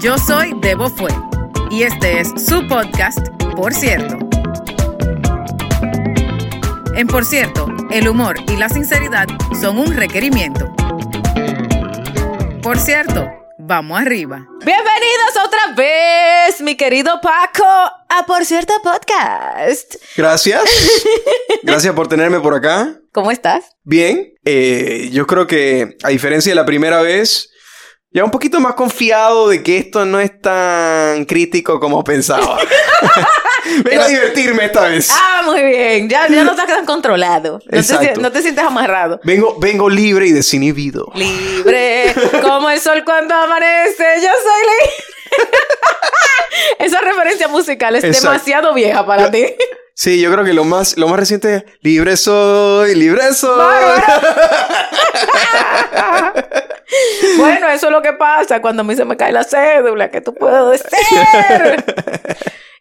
Yo soy Debo Fue y este es su podcast, Por cierto. En Por cierto, el humor y la sinceridad son un requerimiento. Por cierto, vamos arriba. Bienvenidos otra vez, mi querido Paco, a Por cierto Podcast. Gracias. Gracias por tenerme por acá. ¿Cómo estás? Bien. Eh, yo creo que, a diferencia de la primera vez, ya un poquito más confiado de que esto no es tan crítico como pensaba. Vengo a divertirme esta vez. Ah, muy bien. Ya, ya no estás tan controlado. No te, no te, sientes amarrado. Vengo, vengo libre y desinhibido. Libre, como el sol cuando amanece. Yo soy libre. Esa referencia musical es demasiado vieja para ti. Sí, yo creo que lo más, lo más reciente es Libre soy, libre soy. bueno, eso es lo que pasa cuando a mí se me cae la cédula, que tú puedes decir.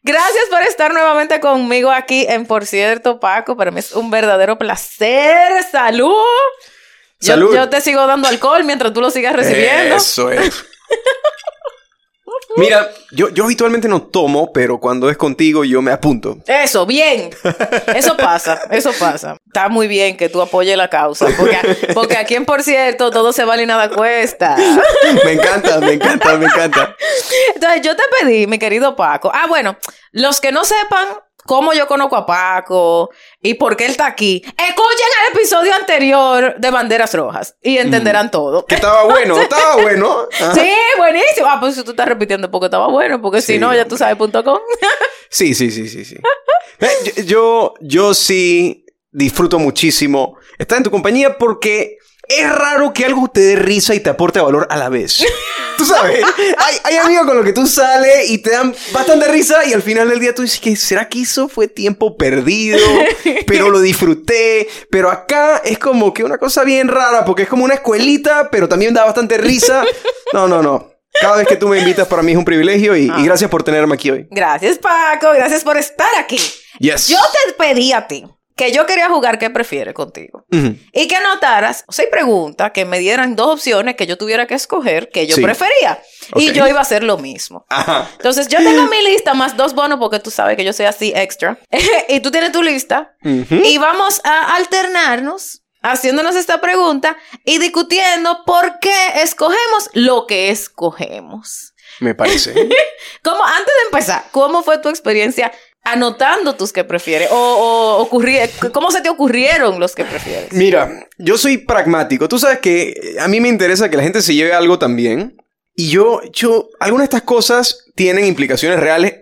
Gracias por estar nuevamente conmigo aquí en Por cierto, Paco. Para mí es un verdadero placer. ¡Salud! Salud. Yo, yo te sigo dando alcohol mientras tú lo sigas recibiendo. Eso es. Mira, yo, yo habitualmente no tomo, pero cuando es contigo yo me apunto. Eso, bien. Eso pasa, eso pasa. Está muy bien que tú apoyes la causa, porque, porque aquí en Por cierto todo se vale y nada cuesta. Me encanta, me encanta, me encanta. Entonces yo te pedí, mi querido Paco. Ah, bueno, los que no sepan, cómo yo conozco a Paco y por qué él está aquí. Escuchen el episodio anterior de Banderas Rojas y entenderán mm. todo. Que estaba bueno, estaba bueno. Sí, buenísimo. Ah, pues si tú estás repitiendo porque estaba bueno, porque si no, ya tú sabes punto com. sí, sí, sí, sí, sí. Eh, yo, yo sí disfruto muchísimo estar en tu compañía porque es raro que algo te dé risa y te aporte valor a la vez. Tú sabes, hay, hay, amigos con los que tú sales y te dan bastante risa y al final del día tú dices que será que eso fue tiempo perdido, pero lo disfruté. Pero acá es como que una cosa bien rara porque es como una escuelita, pero también da bastante risa. No, no, no. Cada vez que tú me invitas para mí es un privilegio y, y ah. gracias por tenerme aquí hoy. Gracias Paco, gracias por estar aquí. Yes. Yo te pedí a ti que yo quería jugar qué prefieres contigo. Y que anotaras seis preguntas, que me dieran dos opciones que yo tuviera que escoger que yo prefería. Y yo iba a hacer lo mismo. Entonces yo tengo mi lista más dos bonos porque tú sabes que yo soy así extra. y tú tienes tu lista. Y vamos a alternarnos haciéndonos esta pregunta y discutiendo por qué escogemos lo que escogemos. Me parece. como antes de empezar, ¿cómo fue tu experiencia anotando tus que prefieres? O, o ¿cómo se te ocurrieron los que prefieres? Mira, yo soy pragmático. Tú sabes que a mí me interesa que la gente se lleve algo también. Y yo, yo, algunas de estas cosas tienen implicaciones reales,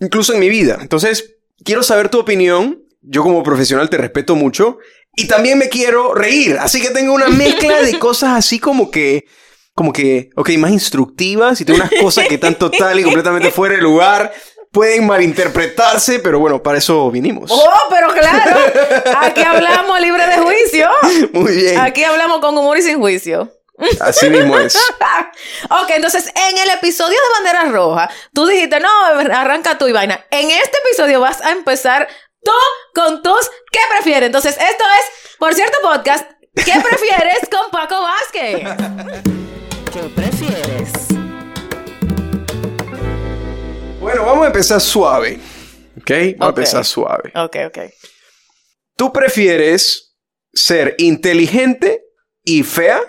incluso en mi vida. Entonces, quiero saber tu opinión. Yo como profesional te respeto mucho. Y también me quiero reír. Así que tengo una mezcla de cosas así como que como que, ok, más instructivas y tengo unas cosas que están total y completamente fuera de lugar pueden malinterpretarse, pero bueno, para eso vinimos. Oh, pero claro, aquí hablamos libre de juicio. Muy bien. Aquí hablamos con humor y sin juicio. Así mismo es. ok, entonces en el episodio de Bandera Roja, tú dijiste, no, arranca tú y vaina. En este episodio vas a empezar tú con tus ¿qué prefieres? Entonces, esto es, por cierto, podcast, ¿qué prefieres con Paco Vázquez? ¿Qué prefieres? Bueno, vamos a empezar suave. ¿Ok? Vamos a empezar suave. Ok, ok. ¿Tú prefieres ser inteligente y fea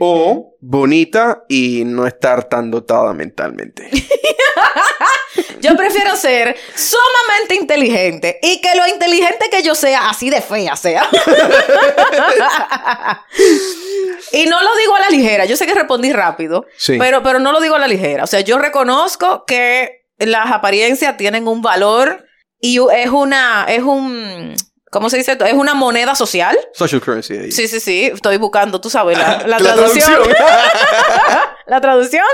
o bonita y no estar tan dotada mentalmente? yo prefiero ser sumamente inteligente y que lo inteligente que yo sea, así de fea sea. y no lo digo a la ligera. Yo sé que respondí rápido, pero, pero no lo digo a la ligera. O sea, yo reconozco que las apariencias tienen un valor y es una, es un, ¿cómo se dice? Es una moneda social. Social currency. Sí, sí, sí. Estoy buscando, tú sabes, la, la traducción. la traducción.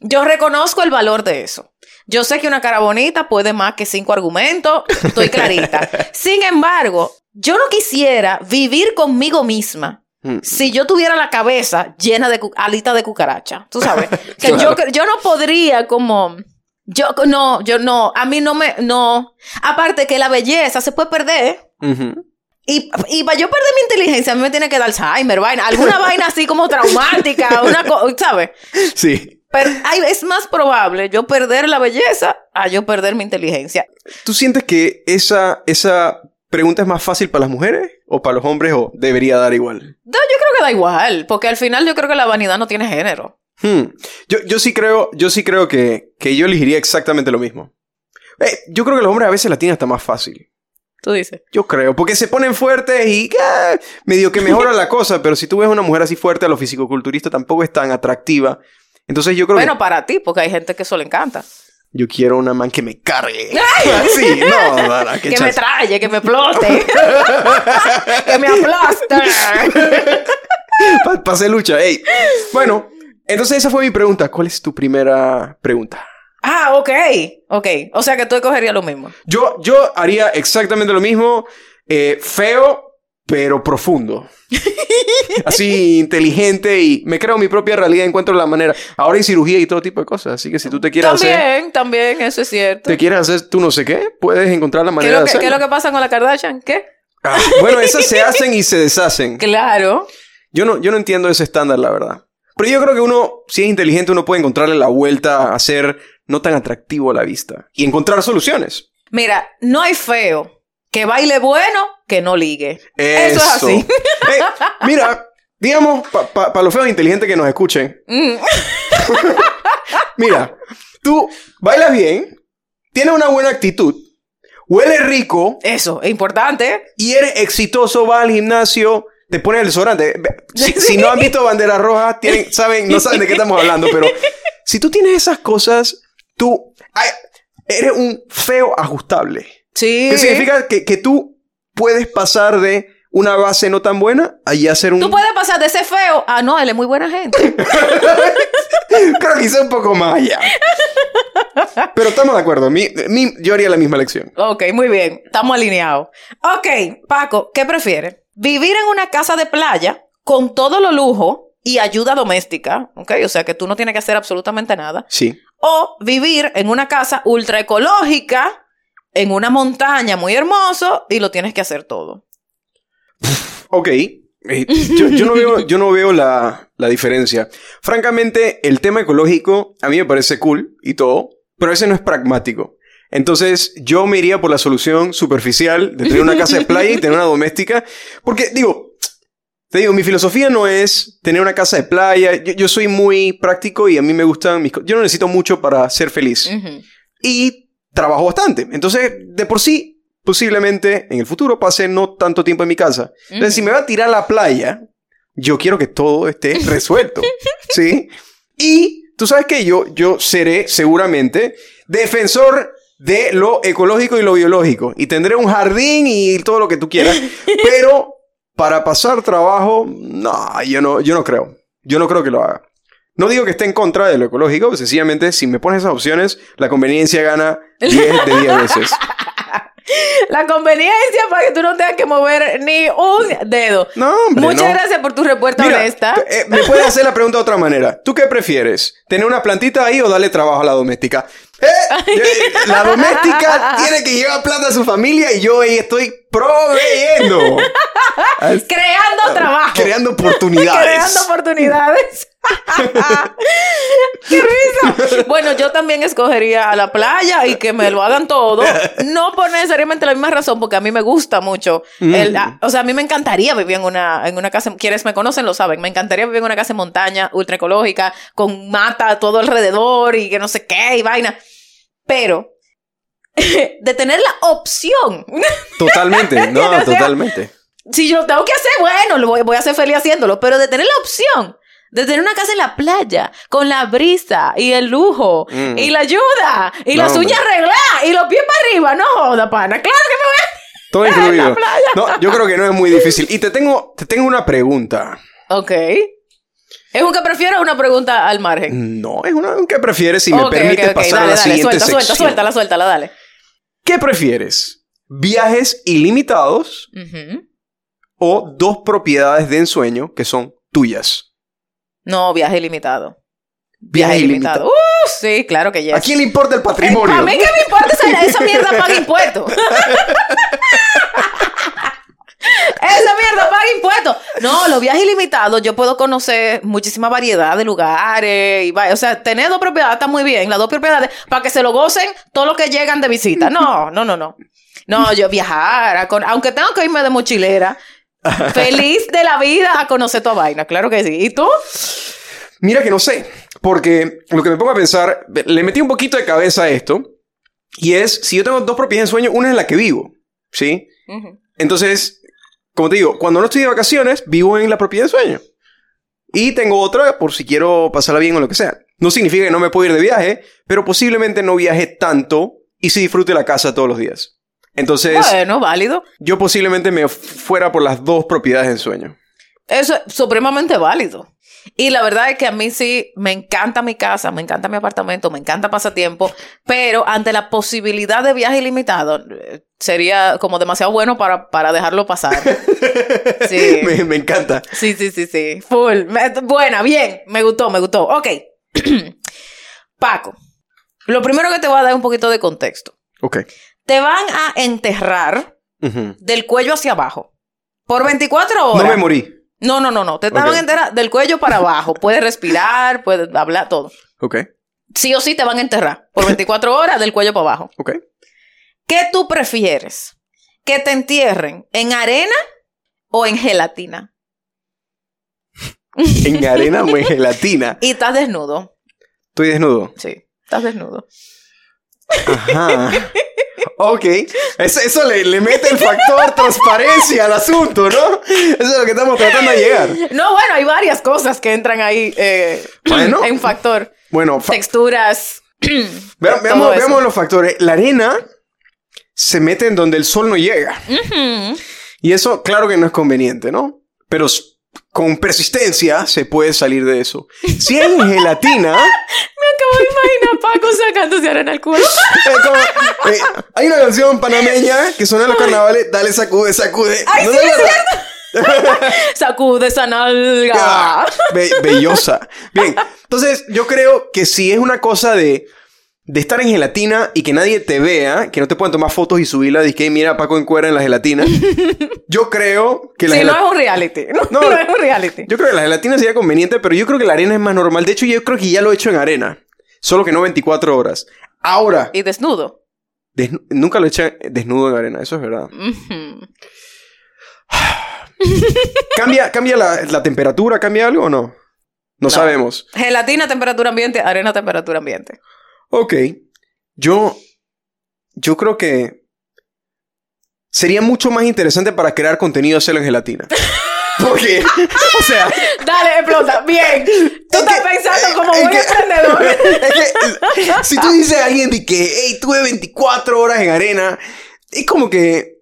Yo reconozco el valor de eso. Yo sé que una cara bonita puede más que cinco argumentos. Estoy clarita. Sin embargo, yo no quisiera vivir conmigo misma mm. si yo tuviera la cabeza llena de alitas de cucaracha. Tú sabes. Que yo, yo no podría como yo no, yo no, a mí no me, no. Aparte que la belleza se puede perder. Y, y para yo perder mi inteligencia, a mí me tiene que dar Alzheimer, vaina, alguna vaina así como traumática, una cosa, ¿sabes? Sí. Pero ay, es más probable yo perder la belleza a yo perder mi inteligencia. ¿Tú sientes que esa, esa pregunta es más fácil para las mujeres o para los hombres o debería dar igual? No, yo creo que da igual, porque al final yo creo que la vanidad no tiene género. Hmm. Yo, yo sí creo, yo sí creo que, que yo elegiría exactamente lo mismo. Eh, yo creo que los hombres a veces la tienen hasta más fácil. Tú dices. Yo creo, porque se ponen fuertes y ah, medio que mejora la cosa, pero si tú ves una mujer así fuerte a lo fisicoculturista tampoco es tan atractiva. Entonces yo creo Bueno, que para ti, porque hay gente que eso le encanta. yo quiero una man que me cargue. sí, no, qué Que me chance. traye, que me explote. que me aplaste. Pa- Pasé lucha, ey. Bueno, entonces esa fue mi pregunta. ¿Cuál es tu primera pregunta? ah, ok. Ok. O sea que tú escogerías lo mismo. Yo, yo haría exactamente lo mismo. eh, feo, pero profundo. Así inteligente y me creo mi propia realidad, encuentro la manera. Ahora hay cirugía y todo tipo de cosas, así que si tú te quieres hacer, También, también, eso es cierto. te quieres hacer tú no sé qué, puedes encontrar la ¿Qué es, manera lo de que, qué es lo que pasa con la Kardashian? ¿Qué? Ah, bueno, esas se hacen y se deshacen. Claro. Yo no, yo no entiendo ese estándar, la verdad. Pero yo creo que uno, si es inteligente, uno puede encontrarle la vuelta a ser no tan atractivo a la vista y encontrar soluciones. Mira, no hay feo que baile bueno que no ligue. Eso, es así. Mira, digamos, para los feos inteligentes que nos escuchen, Mm. mira, tú bailas bien, tienes una buena actitud, hueles rico Eso, es importante. y eres exitoso, vas al gimnasio, te pones el desodorante. Si, si no han visto bandera roja, tienen, saben, no saben de qué estamos hablando, pero si tú tienes esas cosas, tú ay, eres un feo ajustable. Sí. ¿Qué significa? Que, que tú puedes pasar de una base no tan buena a ya ser un... Tú puedes pasar de ser feo a no, él es muy buena gente. Creo que hice un poco más allá. Pero estamos de acuerdo. Mi- mi- yo haría la misma lección. ok, muy bien. Estamos alineados. Ok, Paco, ¿qué prefieres? ¿Vivir en una casa de playa con todo lo lujo y ayuda doméstica? Ok, o sea que tú no tienes que hacer absolutamente nada. Sí. O vivir en una casa ultra ecológica, en una montaña muy hermoso y lo tienes que hacer todo. Ok. Eh, yo, yo no veo, yo no veo la, la diferencia. Francamente, el tema ecológico a mí me parece cool y todo, pero ese no es pragmático. Entonces, yo me iría por la solución superficial de tener una casa de playa y tener una doméstica. Porque, digo, te digo, mi filosofía no es tener una casa de playa. Yo, yo soy muy práctico y a mí me gustan mis cosas. Yo no necesito mucho para ser feliz. Y trabajo bastante. Entonces, de por sí, posiblemente en el futuro pase no tanto tiempo en mi casa. Entonces, si me va a tirar a la playa, yo quiero que todo esté resuelto. ¿Sí? Y tú sabes que yo, yo seré seguramente defensor de lo ecológico y lo biológico. Y tendré un jardín y todo lo que tú quieras. Pero para pasar trabajo, no, yo no, yo no creo. Yo no creo que lo haga. No digo que esté en contra de lo ecológico, sencillamente si me pones esas opciones, la conveniencia gana 10 de 10 veces. La conveniencia para que tú no tengas que mover ni un dedo. No, hombre, Muchas no. gracias por tu respuesta Mira, honesta. eh, me puedes hacer la pregunta de otra manera. ¿Tú qué prefieres? ¿Tener una plantita ahí o darle trabajo a la doméstica? Eh, eh, la doméstica tiene que llevar plata a su familia y yo ahí estoy proveyendo. Creando trabajo. Creando oportunidades. Creando oportunidades. ¡Qué risa! Bueno, yo también escogería a la playa y que me lo hagan todo. No por necesariamente la misma razón, porque a mí me gusta mucho. el- Mm. a- o sea, a mí me encantaría vivir en una, en una casa. Quienes me conocen lo saben. Me encantaría vivir en una casa en montaña, ultra ecológica, con mata todo alrededor y que no sé qué y vaina. Pero de tener la opción Totalmente, no, O sea, totalmente. si yo lo tengo que hacer, bueno, lo voy, voy a ser feliz haciéndolo, pero de tener la opción de tener una casa en la playa con la brisa y el lujo Mm. y la ayuda y No, las uñas arregladas y los pies para arriba, no joda, pana. Claro que me voy a... Todo incluido. No, yo creo que no es muy difícil. Y te tengo, te tengo una pregunta. Ok. ¿Es un que prefiero o una pregunta al margen? No, es una que prefieres si me Ok, permites ok, ok. pasar a Dale, la dale, siguiente suelta, sección. suelta, suéltala, suéltala, dale. ¿Qué prefieres? ¿Viajes ilimitados o dos propiedades de ensueño que son tuyas? No, viaje ilimitado. Viaje ilimitado. Uh, sí, claro que yes. ¿A quién le importa el patrimonio? A mí que me importa esa, esa mierda paga impuestos. esa mierda paga impuestos. No, los viajes ilimitados, yo puedo conocer muchísima variedad de lugares. Y va- o sea, tener dos propiedades está muy bien, las dos propiedades, para que se lo gocen todos los que llegan de visita. No, no, no, no. No, yo viajar, con- aunque tengo que irme de mochilera, feliz de la vida a conocer toda vaina, claro que sí. ¿Y tú? Mira que no sé, porque lo que me pongo a pensar, le metí un poquito de cabeza a esto, y es, si yo tengo dos propiedades de sueño, una es la que vivo, ¿sí? Entonces, como te digo, cuando no estoy de vacaciones, vivo en la propiedad de sueño. Y tengo otra por si quiero pasarla bien o lo que sea. No significa que no me puedo ir de viaje, pero posiblemente no viaje tanto y sí disfrute la casa todos los días. Entonces, Bueno, válido. yo posiblemente me fuera por las dos propiedades de sueño. Eso es supremamente válido. Y la verdad es que a mí sí me encanta mi casa, me encanta mi apartamento, me encanta pasatiempo, pero ante la posibilidad de viaje ilimitado, eh, sería como demasiado bueno para, para dejarlo pasar. Sí. me, me encanta. Sí, sí, sí, sí. Full. Me- buena, bien. Me gustó, me gustó. Ok. Paco, lo primero que te voy a dar es un poquito de contexto. Ok. Te van a enterrar del cuello hacia abajo por 24 horas. No me morí. No, no, no, no. Te van Ok. a enterrar del cuello para abajo. Puedes respirar, puedes hablar, todo. Ok. Sí o sí te van a enterrar por 24 horas del cuello para abajo. Ok. ¿Qué tú prefieres? ¿Que te entierren en arena o en gelatina? En arena o en gelatina. Y estás desnudo. Estoy desnudo. Sí, estás desnudo. Ajá. Ok. Eso, eso le, le mete el factor transparencia al asunto, ¿no? Eso es lo que estamos tratando de llegar. No, bueno, hay varias cosas que entran ahí eh, Bueno. en factor. Bueno, fa- Texturas. todo veamos, los factores. La arena se mete en donde el sol no llega. Y eso, claro que no es conveniente, ¿no? Pero con persistencia se puede salir de eso. Si hay gelatina, Me acabo de imaginar a Paco sacándose arena al como, eh, hay una canción panameña que suena en los carnavales, dale sacude, sacude. Ay, ¿No sí, es acuerdas? Sacude esa nalga. Ah, be- bellosa. Bien, entonces yo creo que si es una cosa de, de estar en gelatina y que nadie te vea, que no te puedan tomar fotos y subirla, y que mira Paco en cuera en la gelatina, yo creo que la Sí, no gelatina... es un reality. No, No, no es un reality. Yo creo que la gelatina sería conveniente, pero yo creo que la arena es más normal. De hecho, yo creo que ya lo he hecho en arena. Solo que no 24 horas. Ahora, Y desnudo. desnu- nunca lo he hecho desnudo en arena, eso es verdad. ¿Cambia, cambia la, la temperatura? ¿Cambia algo o no? No, sabemos. Gelatina, temperatura ambiente. Arena, temperatura ambiente. Ok. Yo. Yo creo que. Sería mucho más interesante para crear contenido hacerlo en gelatina. Porque. o sea. Dale, explota. Bien. Tú Es estás que- pensando eh, como buen emprendedor. es que, si tú dices a alguien de que, hey, tuve 24 horas en arena, es como que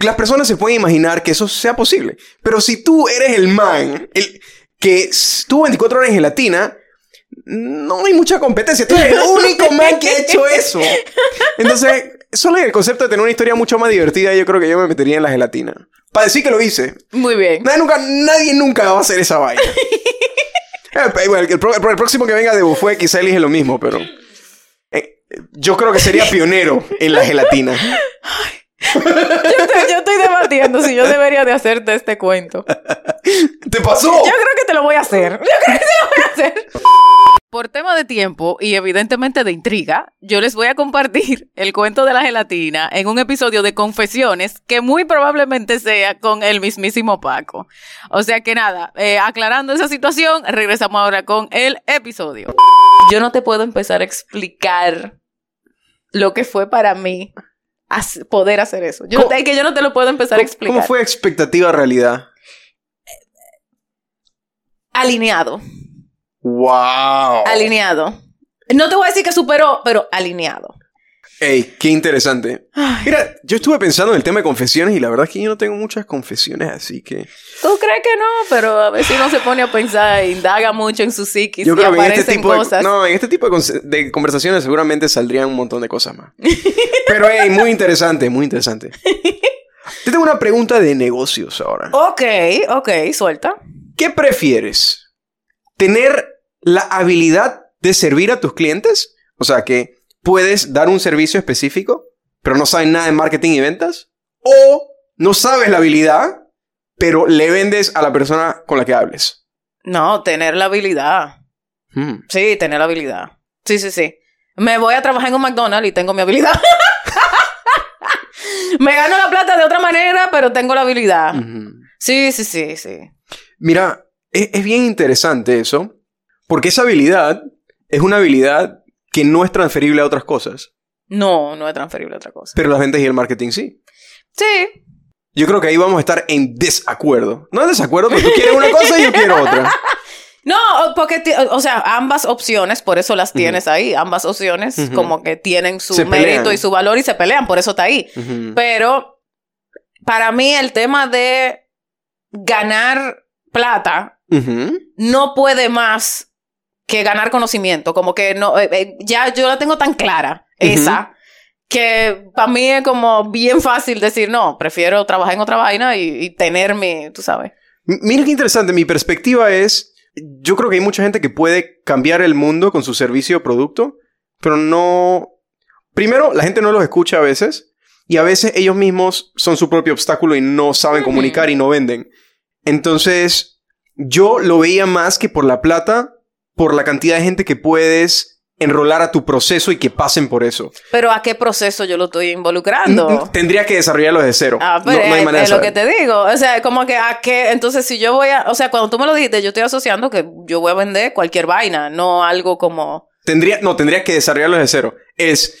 las personas se pueden imaginar que eso sea posible. Pero si tú eres el man, el que estuvo 24 horas en gelatina, no hay mucha competencia. Tú eres el único man que ha hecho eso. Entonces, solo en el concepto de tener una historia mucho más divertida, yo creo que yo me metería en la gelatina. Para decir que lo hice. Muy bien. Nadie nunca, nadie nunca va a hacer esa vaina. Eh, bueno, el, pro- el próximo que venga de Bufue quizá elige lo mismo, pero... eh, yo creo que sería pionero en la gelatina. Yo estoy, yo estoy debatiendo si yo debería de hacerte este cuento. ¿Te pasó? Yo creo que te lo voy a hacer. Yo creo que te lo voy a hacer. Por tema de tiempo y evidentemente de intriga, yo les voy a compartir el cuento de la gelatina en un episodio de confesiones que muy probablemente sea con el mismísimo Paco. O sea que nada, eh, aclarando esa situación, regresamos ahora con el episodio. Yo no te puedo empezar a explicar lo que fue para mí poder hacer eso. Yo, no ¿Cómo- te- que yo no te lo puedo empezar a ¿Cómo, explicar. cómo fue expectativa realidad? Alineado. ¡Wow! Alineado. No te voy a decir que superó, pero alineado. ¡Ey! ¡Qué interesante! Mira, yo estuve pensando en el tema de confesiones y la verdad es que yo no tengo muchas confesiones, así que... Tú crees que no, pero a veces uno se pone a pensar e indaga mucho en su psiquis Yo y creo que en aparecen este tipo de, cosas. no, en este tipo de, de conversaciones seguramente saldrían un montón de cosas más. Pero hey, muy interesante, muy interesante. Te tengo una pregunta de negocios ahora. Ok, ok, suelta. ¿Qué prefieres? ¿Tener la habilidad de servir a tus clientes? O sea, que puedes dar un servicio específico, pero no sabes nada de marketing y ventas. ¿O no sabes la habilidad, pero le vendes a la persona con la que hables. No, tener la habilidad. Hmm. Sí, tener la habilidad. Sí, sí, sí. Me voy a trabajar en un McDonald's y tengo mi habilidad. Me gano la plata de otra manera, pero tengo la habilidad. Sí, sí, sí, sí. Mira, es, es bien interesante eso, porque esa habilidad es una habilidad que no es transferible a otras cosas, No, no es transferible a otra cosa. pero las ventas y el marketing sí. Sí. Yo creo que ahí vamos a estar en desacuerdo. No en desacuerdo, porque tú quieres una cosa y yo quiero otra. No, porque, o sea, ambas opciones, por eso las tienes ahí. Ambas opciones como que tienen su Se mérito pelean. y su valor y se pelean, por eso está ahí. Pero para mí el tema de ganar plata no puede más que ganar conocimiento. Como que no, eh, eh, ya yo la tengo tan clara, esa, que para mí es como bien fácil decir, no, prefiero trabajar en otra vaina y, y tener mi, tú sabes. M- Mira qué interesante. Mi perspectiva es, yo creo que hay mucha gente que puede cambiar el mundo con su servicio o producto, pero no... Primero, la gente no los escucha a veces y a veces ellos mismos son su propio obstáculo y no saben comunicar y no venden. Entonces, yo lo veía más que por la plata, por la cantidad de gente que puedes enrolar a tu proceso y que pasen por eso. Pero ¿a qué proceso yo lo estoy involucrando? Tendría que desarrollarlo de cero. Ah, pero no hay es, manera de es lo que te digo. O sea, como que a qué. Entonces, si yo voy a. O sea, cuando tú me lo dijiste, yo estoy asociando que yo voy a vender cualquier vaina, no algo como. Tendría, no, tendría que desarrollarlo de cero. Es...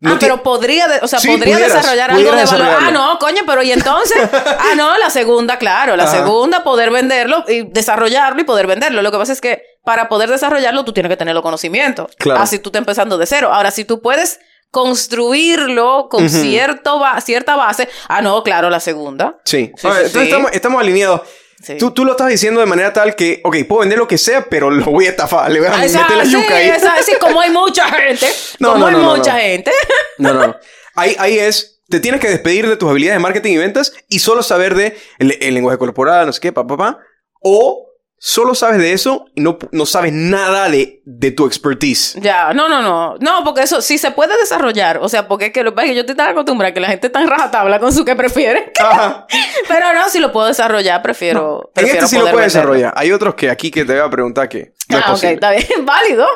no ah, pero podría, de- o sea, Sí, podría pudieras, desarrollar algo de valor. Ah, no, coño, pero y entonces, ah, no, la segunda, claro, la Ajá. segunda, poder venderlo y desarrollarlo y poder venderlo. Lo que pasa es que para poder desarrollarlo, tú tienes que tener los conocimientos. Claro. Así tú estás empezando de cero. Ahora, si tú puedes construirlo con cierto ba- cierta base, ah, no, claro, la segunda. Sí. Sí, A ver, sí, entonces. Estamos, estamos alineados. Sí. Tú, tú lo estás diciendo de manera tal que, ok, puedo vender lo que sea, pero lo voy a estafar. Le voy a Ah, esa- meter la sí, yuca ahí. esa- sí, como hay mucha gente, No, como no, hay no, no, mucha gente. No, no. Ahí, ahí es, te tienes que despedir de tus habilidades de marketing y ventas y solo saber de el, el lenguaje corporal, no sé qué, pa, pa, pa. O solo sabes de eso y no, no sabes nada de, de tu expertise. Ya, no, no, no. No, porque eso sí se puede desarrollar. O sea, porque es que lo que yo estoy tan acostumbrada a que la gente está en rajatabla con su que prefiere. Ajá. Pero no, si lo puedo desarrollar, prefiero. En prefiero este sí lo puedes desarrollar. Hay otros que aquí que te voy a preguntar que no es ah, ok, está bien. Válido.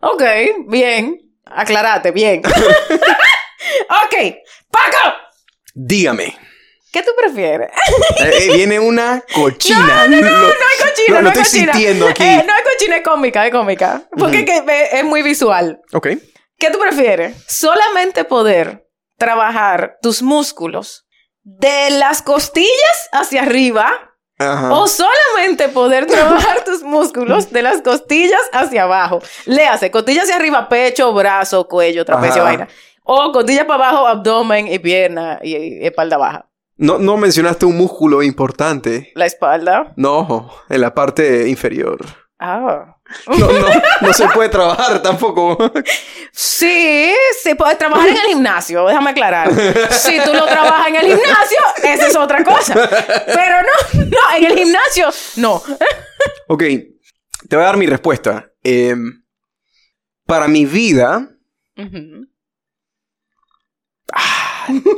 Ok, bien. Aclarate, bien. ok, Paco, Dígame. ¿Qué tú prefieres? Eh, eh, viene una cochina. No, no, no, Lo- no hay cochina, no, hay estoy cochina. sintiendo aquí. Eh, no hay cochina, es cómica, es cómica. Porque Ujú. es, que es- es muy visual. Ok. ¿Qué tú prefieres? ¿Solamente poder trabajar tus músculos de las costillas hacia arriba Ajá. o solamente poder trabajar tus músculos de las costillas hacia abajo? Le hace costillas hacia arriba, pecho, brazo, cuello, trapecio, Ajá. vaina. O costillas para abajo, abdomen y pierna y, y espalda baja. No, no mencionaste un músculo importante. La espalda. No, en la parte inferior. Ah. No, no, no se puede trabajar tampoco. Sí, sí, puedes trabajar en el gimnasio, déjame aclarar. Si tú lo trabajas en el gimnasio, esa es otra cosa. Pero no, no, en el gimnasio, no. Ok, te voy a dar mi respuesta. Em, para mi vida,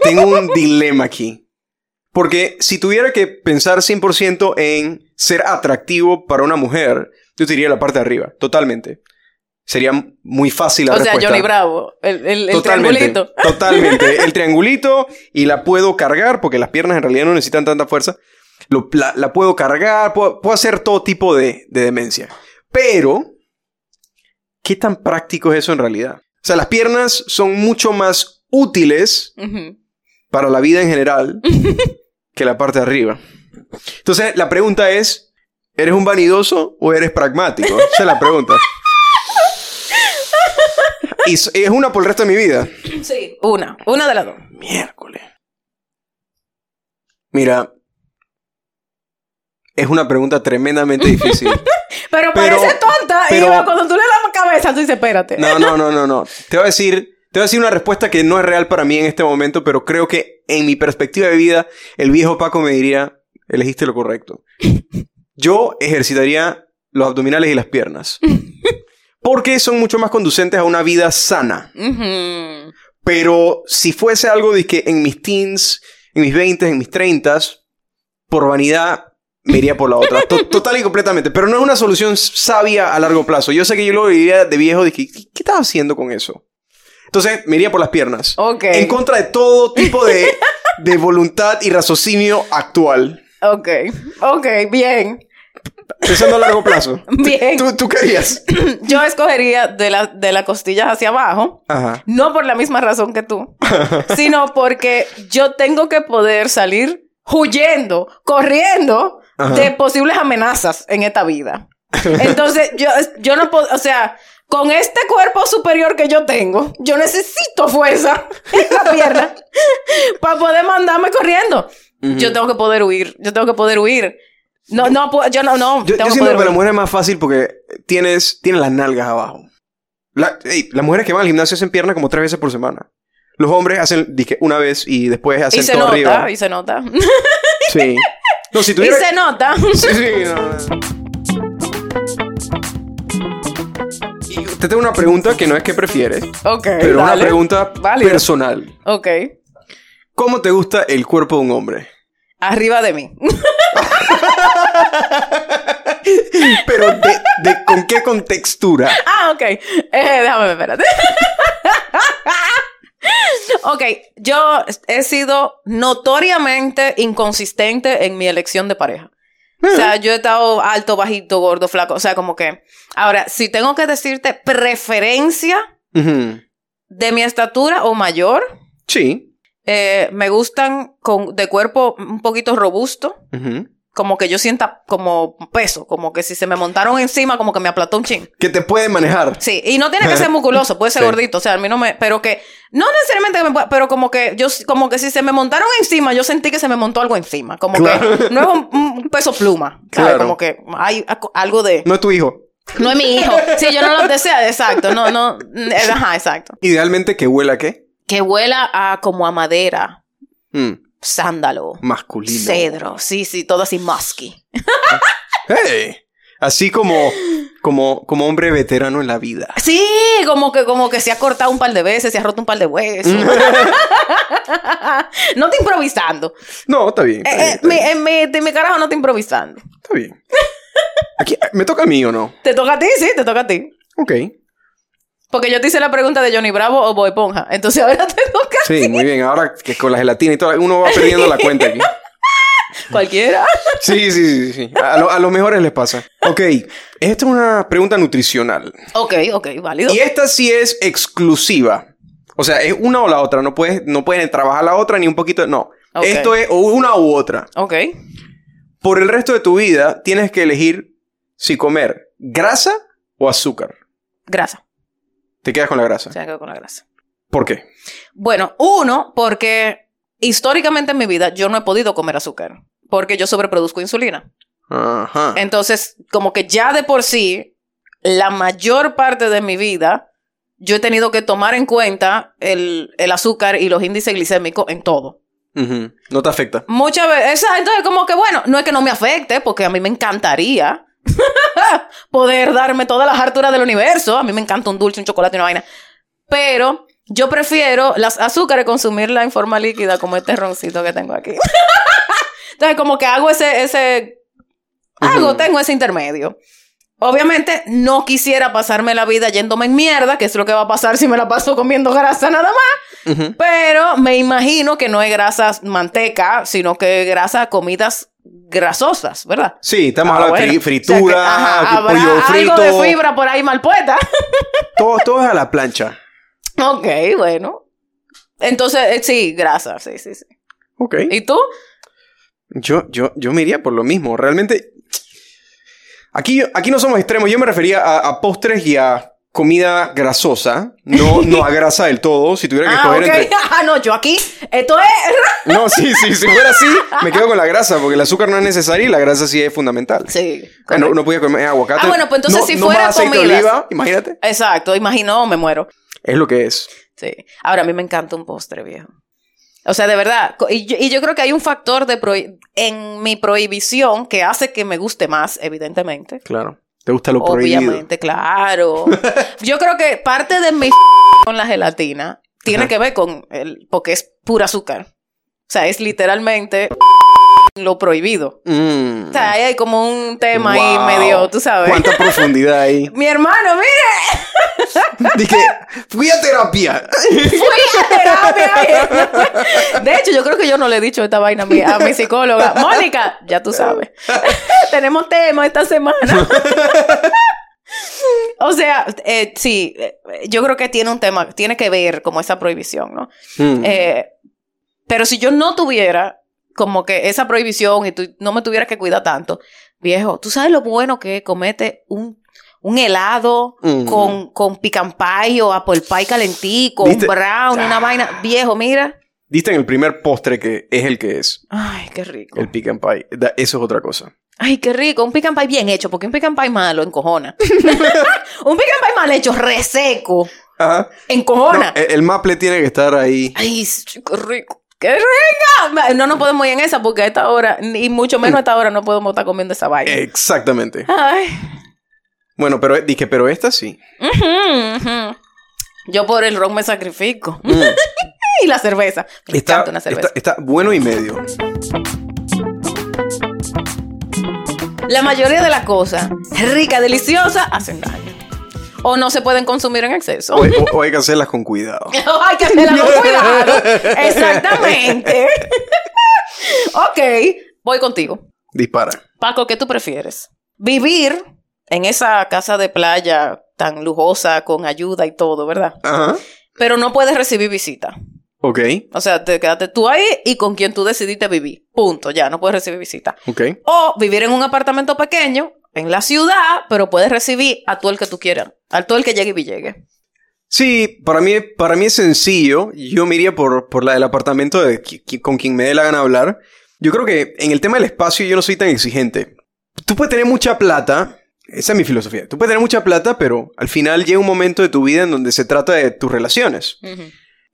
tengo un dilema aquí. Porque si tuviera que pensar 100% en ser atractivo para una mujer, yo te diría la parte de arriba, totalmente. Sería muy fácil la O sea, respuesta. Johnny Bravo, el, el, el Totalmente, triangulito. Totalmente. El triangulito y la puedo cargar porque las piernas en realidad no necesitan tanta fuerza. Lo- la, la puedo cargar, puedo, puedo hacer todo tipo de, de demencia. Pero, ¿qué tan práctico es eso en realidad? O sea, las piernas son mucho más útiles para la vida en general que la parte de arriba. Entonces, la pregunta es, ¿eres un vanidoso o eres pragmático? Esa es la pregunta. Y es una por el resto de mi vida. Sí, una, una de las dos. Miércoles. Mira. Es una pregunta tremendamente difícil. Pero, Pero- parece tonta pero- y cuando tú le das la cabeza, tú dices, espérate. No, no, no, no, no. Te voy a decir, te voy a decir una respuesta que no es real para mí en este momento, pero creo que en mi perspectiva de vida, el viejo Paco me diría, elegiste lo correcto. Yo ejercitaría los abdominales y las piernas. Porque son mucho más conducentes a una vida sana. Pero si fuese algo de que en mis teens, en mis 20, en mis 30, por vanidad, me iría por la otra. To- total y completamente. Pero no es una solución sabia a largo plazo. Yo sé que yo lo diría de viejo. Dije, ¿qué, qué estás haciendo con eso? Entonces, me iría por las piernas. Ok. En contra de todo tipo de, de voluntad y raciocinio actual. Ok, ok, bien. Pensando a largo plazo. Bien. ¿Tú, tú qué harías? Yo escogería de, la, de las costillas hacia abajo, Ajá. no por la misma razón que tú, sino porque yo tengo que poder salir huyendo, corriendo Ajá. de posibles amenazas en esta vida. Entonces, yo, yo no puedo, o sea, con este cuerpo superior que yo tengo, yo necesito fuerza en la pierna para poder mandarme corriendo. Yo tengo que poder huir, yo tengo que poder huir. No, no, yo no, no. Yo, tengo yo que siento poder que la mujer es más fácil porque tienes, tienes las nalgas abajo. La- ey, las mujeres que van al gimnasio hacen pierna como tres veces por semana. Los hombres hacen dizque, una vez y después hacen Y se todo nota, arriba. y se nota. Sí. No, si y se nota. Sí, sí, no, te tengo una pregunta que no es que prefieres, Ok. pero una dale. pregunta Válido. personal. Ok. ¿Cómo te gusta el cuerpo de un hombre? Arriba de mí. Pero de, de- con qué contextura. ah, ok. Eh, déjame ver, espérate. ok, yo he sido notoriamente inconsistente en mi elección de pareja. O sea, yo he estado alto, bajito, gordo, flaco. O sea, como que. Ahora, si tengo que decirte preferencia de mi estatura o mayor, Sí. eh, me gustan con, de cuerpo un poquito robusto. Ujú. Como que yo sienta como peso, como que si se me montaron encima, como que me aplató un chin. Que te puede manejar. Sí, y no tiene que ser musculoso, puede ser Sí. gordito, o sea, a mí no me, pero que, no necesariamente que me pueda- pero como que yo, como que si se me montaron encima, yo sentí que se me montó algo encima, como Claro. que no es un, un peso pluma, ¿sabes? Claro. Como que hay algo de, No es tu hijo. no es mi hijo, si yo no lo deseo, exacto, no, no, eh, ajá, exacto. Idealmente que huela a qué? Que huela a como a madera, Mm, sándalo, masculino. cedro, sí, sí, todo así musky. Hey. Así como, como, como hombre veterano en la vida. Sí, como que, como que se ha cortado un par de veces, se ha roto un par de huesos. no te improvisando. No, está bien. Está bien, Eh, eh, en mi, de mi carajo no te improvisando. Está bien. Aquí, ¿Me toca a mí o no? Te toca a ti, sí, te toca a ti. Ok. Porque yo te hice la pregunta de Johnny Bravo o Boy Ponja. Entonces ahora te toca Sí, muy bien. Ahora que con la gelatina y todo, uno va perdiendo la cuenta aquí. cualquiera. Sí, sí, sí, sí. A, lo- a los mejores les pasa. Ok. Esta es una pregunta nutricional. ok, ok, válido. Y esta sí es exclusiva. O sea, es una o la otra. No puedes, no puedes trabajar la otra ni un poquito. No. Esto es o una u otra. Ok. Por el resto de tu vida tienes que elegir si comer grasa o azúcar. Grasa. Te quedas con la grasa. Se me con la grasa. ¿Por qué? Bueno, uno, porque históricamente en mi vida yo no he podido comer azúcar. Porque yo sobreproduzco insulina. Ajá. Entonces, como que ya de por sí, la mayor parte de mi vida, yo he tenido que tomar en cuenta el, el azúcar y los índices glicémicos en todo. Ujú. No te afecta. Muchas veces, entonces como que bueno, no es que no me afecte, porque a mí me encantaría poder darme todas las harturas del universo. A mí me encanta un dulce, un chocolate y una vaina. Pero yo prefiero las azúcares consumirla en forma líquida, como este roncito que tengo aquí. entonces como que hago ese, ese, hago, tengo ese intermedio. Obviamente no quisiera pasarme la vida yéndome en mierda, que es lo que va a pasar si me la paso comiendo grasa nada más. Pero me imagino que no es grasa manteca, sino que grasa comidas grasosas, ¿verdad? Sí, estamos Ah, hablando de bueno. fritura, O sea que, ajá, pollo frito. algo de fibra por ahí mal puesta. Todo, todo es a la plancha. Ok, bueno. Entonces, eh, sí, grasa, sí, sí, sí. Ok. ¿Y tú? Yo, yo, yo me iría por lo mismo. Realmente. Aquí, aquí no somos extremos. Yo me refería a, a postres y a comida grasosa. No, no a grasa del todo. Si tuviera que Ah, escoger ok. entre. Ah, no, yo aquí, esto es... No, sí, sí, si fuera así, me quedo con la grasa, porque el azúcar no es necesario y la grasa sí es fundamental. Sí. Ah, no, no podía comer aguacate. Ah, bueno, pues entonces No- si no fuera más aceite de comidas- oliva, imagínate. Exacto, imagino, me muero. Es lo que es. Sí. Ahora, a mí me encanta un postre, viejo. O sea, de verdad. Y yo, y yo creo que hay un factor de prohi- en mi prohibición que hace que me guste más, evidentemente. Claro. ¿Te gusta lo prohibido? Obviamente, claro. Yo creo que parte de mi con la gelatina tiene que ver con el, porque es pura azúcar. O sea, es literalmente lo prohibido. Mm. O sea, hay como un tema ahí medio, tú sabes. ¿Cuánta profundidad ahí? Mi hermano, mire, Dije, fui a terapia. fui a terapia. De hecho, yo creo que yo no le he dicho esta vaina a mi, a mi psicóloga. Mónica, ya tú sabes. Tenemos tema esta semana. O sea, eh, sí, eh, yo creo que tiene un tema, tiene que ver como esa prohibición, ¿no? Mm. Eh, pero si yo no tuviera como que esa prohibición y tú no me tuviera que cuidar tanto, viejo, ¿tú sabes lo bueno que es comete un, un helado con, con pecan pie o apple pie calentico, un brown, una vaina? Viejo, mira. Diste en el primer postre que es el que es. Ay, qué rico. El pecan pie. Da- Eso es otra cosa. Ay, qué rico. Un pecan pie bien hecho, porque un pecan pie malo encojona. un pecan pie mal hecho, reseco, Ajá. No, encojona. el, el maple tiene que estar ahí. Ay, qué rico. ¡Qué rica! No nos podemos ir en esa porque a esta hora, y mucho menos a esta hora, no podemos estar comiendo esa vaina. Exactamente. Ay. Bueno, pero dije, pero esta sí. Yo por el ron me sacrifico. Mm. y la cerveza. Me Está, encanta una cerveza. está, está bueno y medio. La mayoría de las cosas, rica, deliciosa, hacen daño. O no se pueden consumir en exceso. O, o- o hay que hacerlas con cuidado. Hay que hacerla con cuidado. Exactamente. ok, voy contigo. Dispara. Paco, ¿qué tú prefieres? ¿Vivir en esa casa de playa tan lujosa, con ayuda y todo, verdad? Ajá. Pero no puedes recibir visita. Ok. O sea, te quedaste tú ahí y con quien tú decidiste vivir. Punto, ya, no puedes recibir visita. Ok. O vivir en un apartamento pequeño, en la ciudad, pero puedes recibir a todo el que tú quieras. A todo el que llegue y llegue. Sí, para mí, para mí es sencillo. Yo me iría por, por la del apartamento de con quien me dé la gana hablar. Yo creo que en el tema del espacio yo no soy tan exigente. Tú puedes tener mucha plata. Esa es mi filosofía. Tú puedes tener mucha plata, pero al final llega un momento de tu vida en donde se trata de tus relaciones.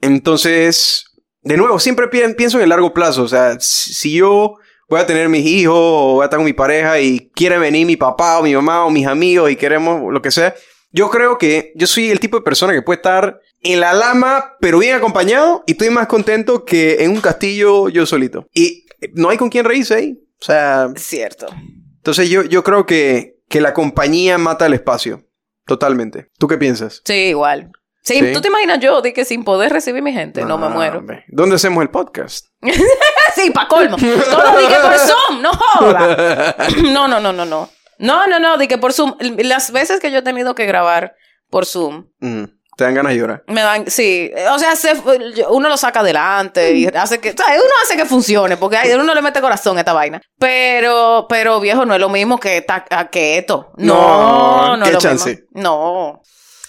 Entonces, de nuevo, siempre pi- pienso en el largo plazo. O sea, si yo voy a tener mis hijos o voy a estar con mi pareja y quiere venir mi papá o mi mamá o mis amigos y queremos lo que sea, yo creo que yo soy el tipo de persona que puede estar en la lama, pero bien acompañado y estoy más contento que en un castillo yo solito. Y no hay con quien reírse ahí. O sea, Cierto. entonces yo, yo creo que, que la compañía mata el espacio. Totalmente. ¿Tú qué piensas? Sí, igual. Sí, Sí. tú te imaginas yo de que sin poder recibir mi gente, no me Ah, muero. hombre. ¿Dónde hacemos el podcast? sí, pa' colmo. Todo di que por Zoom, no joda. No, no, no, no, no. No, no, no, di que por Zoom. Las veces que yo he tenido que grabar por Zoom, Mm, Te dan ganas de llorar. me dan, sí, o sea, se- uno lo saca adelante y hace que, o sea, uno hace que funcione, porque ahí uno le mete corazón a esta vaina. Pero, pero viejo, no es lo mismo que, ta- a que esto. No, No, no, ¿qué es lo chance? mismo. No.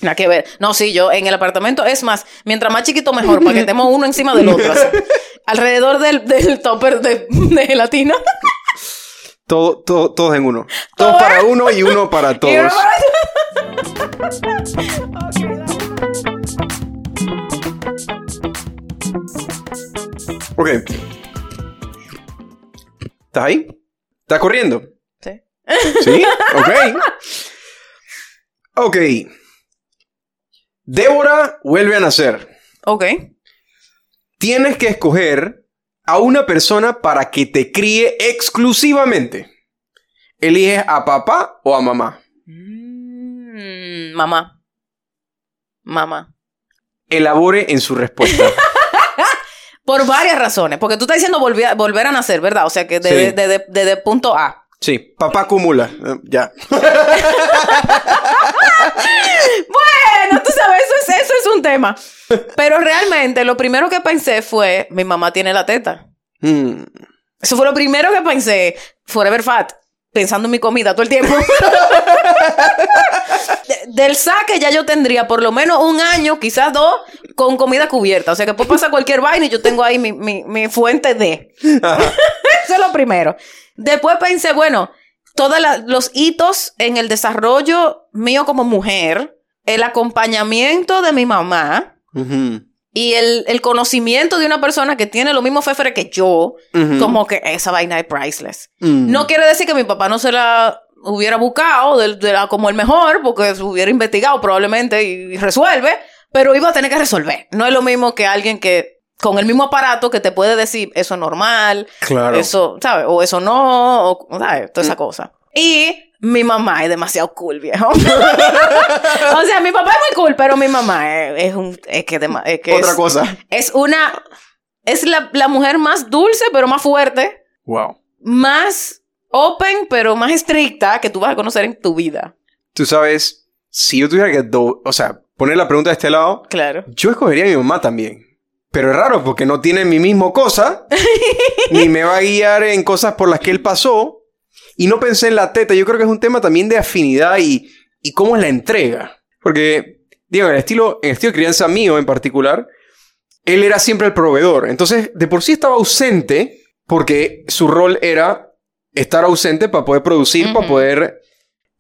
Nada que ver. No, sí, yo en el apartamento, es más, mientras más chiquito mejor, para que estemos uno encima del otro. así. Alrededor del, del topper de, de gelatina. Todo, todo, todos en uno. Todo Todos para uno y uno para todos. Ok. ¿Estás ahí? ¿Estás corriendo? Sí. ¿Sí? Ok. Ok. Débora vuelve a nacer. Ok. Tienes que escoger a una persona para que te críe exclusivamente. ¿Eliges a papá o a mamá? Mm, mamá. Mamá. Elabore en su respuesta. Por varias razones. Porque tú estás diciendo volver, a- volver a nacer, ¿verdad? O sea que desde Sí. desde- desde punto A. Sí, papá acumula. Eh, Ya. Bueno, tú sabes, eso es, eso es un tema. Pero realmente lo primero que pensé fue, mi mamá tiene la teta. Mm. Eso fue lo primero que pensé. Forever Fat. Pensando en mi comida todo el tiempo. De- del saque ya yo tendría por lo menos un año, quizás dos, con comida cubierta. O sea que puede pasar cualquier vaina y yo tengo ahí mi, mi, mi fuente de. Eso es lo primero. Después pensé, bueno, todos los hitos en el desarrollo mío como mujer, el acompañamiento de mi mamá y el, el conocimiento de una persona que tiene lo mismo fefere que yo, como que esa vaina es priceless. Mm. No quiere decir que mi papá no se la hubiera buscado de, de la- como el mejor, porque se hubiera investigado probablemente y, y resuelve, pero iba a tener que resolver. No es lo mismo que alguien que con el mismo aparato que te puede decir eso es normal, Claro. eso, ¿sabes? O eso no, o, ¿sabes? Toda Mm. esa cosa. Y mi mamá es demasiado cool, viejo. o sea, mi papá es muy cool, pero mi mamá es, es un, es que, es que Otra es, cosa. es una, es la, la mujer más dulce, pero más fuerte, Wow. más open, pero más estricta que tú vas a conocer en tu vida. Tú sabes, si yo tuviera que, do- o sea, poner la pregunta de este lado, Claro. yo escogería a mi mamá también. Pero es raro porque no tiene mi mismo cosa, ni me va a guiar en cosas por las que él pasó. Y no pensé en la teta. Yo creo que es un tema también de afinidad y, y cómo es la entrega. Porque, digo, en el estilo, en el estilo de crianza mío en particular, él era siempre el proveedor. Entonces, de por sí estaba ausente porque su rol era estar ausente para poder producir, para poder...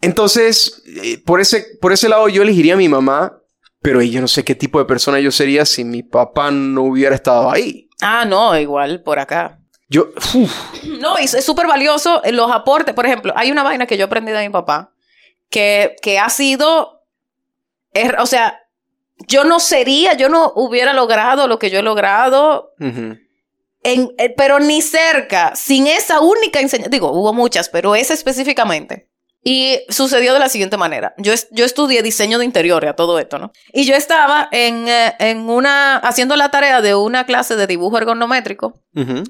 Entonces, eh, por ese, por ese lado yo elegiría a mi mamá, pero yo no sé qué tipo de persona yo sería si mi papá no hubiera estado ahí. Ah, no, igual por acá. Yo, uf, No, y es súper valioso eh, los aportes. Por ejemplo, hay una vaina que yo aprendí de mi papá que, que ha sido. es- o sea, yo no sería, yo no hubiera logrado lo que yo he logrado, ujú, en, eh, pero ni cerca, sin esa única enseñanza. Digo, hubo muchas, pero esa específicamente. Y sucedió de la siguiente manera. Yo, es- yo estudié diseño de interiores a todo esto, ¿no? Y yo estaba en, eh, en una, haciendo la tarea de una clase de dibujo ergonométrico ujú.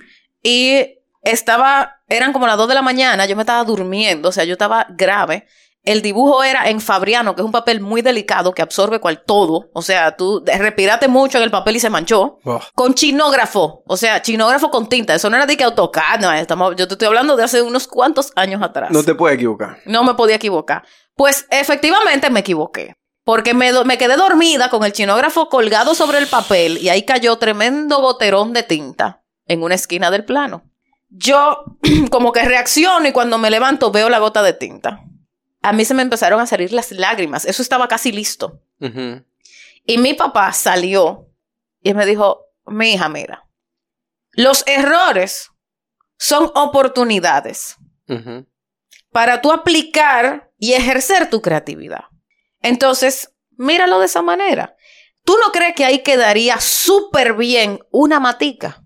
Y estaba, eran como las 2 de la mañana, yo me estaba durmiendo, o sea, yo estaba grave. El dibujo era en fabriano, que es un papel muy delicado que absorbe cual todo. O sea, tú respiraste mucho en el papel y se manchó. Oh, Con chinógrafo, o sea, chinógrafo con tinta. Eso no era de que AutoCAD, no, estamos, yo te estoy hablando de hace unos cuantos años atrás. no te puedes equivocar. No me podía equivocar. Pues efectivamente me equivoqué. Porque me, me quedé dormida con el chinógrafo colgado sobre el papel y ahí cayó tremendo boterón de tinta en una esquina del plano. Yo como que reacciono y cuando me levanto veo la gota de tinta. A mí se me empezaron a salir las lágrimas. Eso estaba casi listo. Y mi papá salió y me dijo, mi hija, mira, los errores son oportunidades para tú aplicar y ejercer tu creatividad. Entonces, míralo de esa manera. ¿Tú no crees que ahí quedaría súper bien una matica?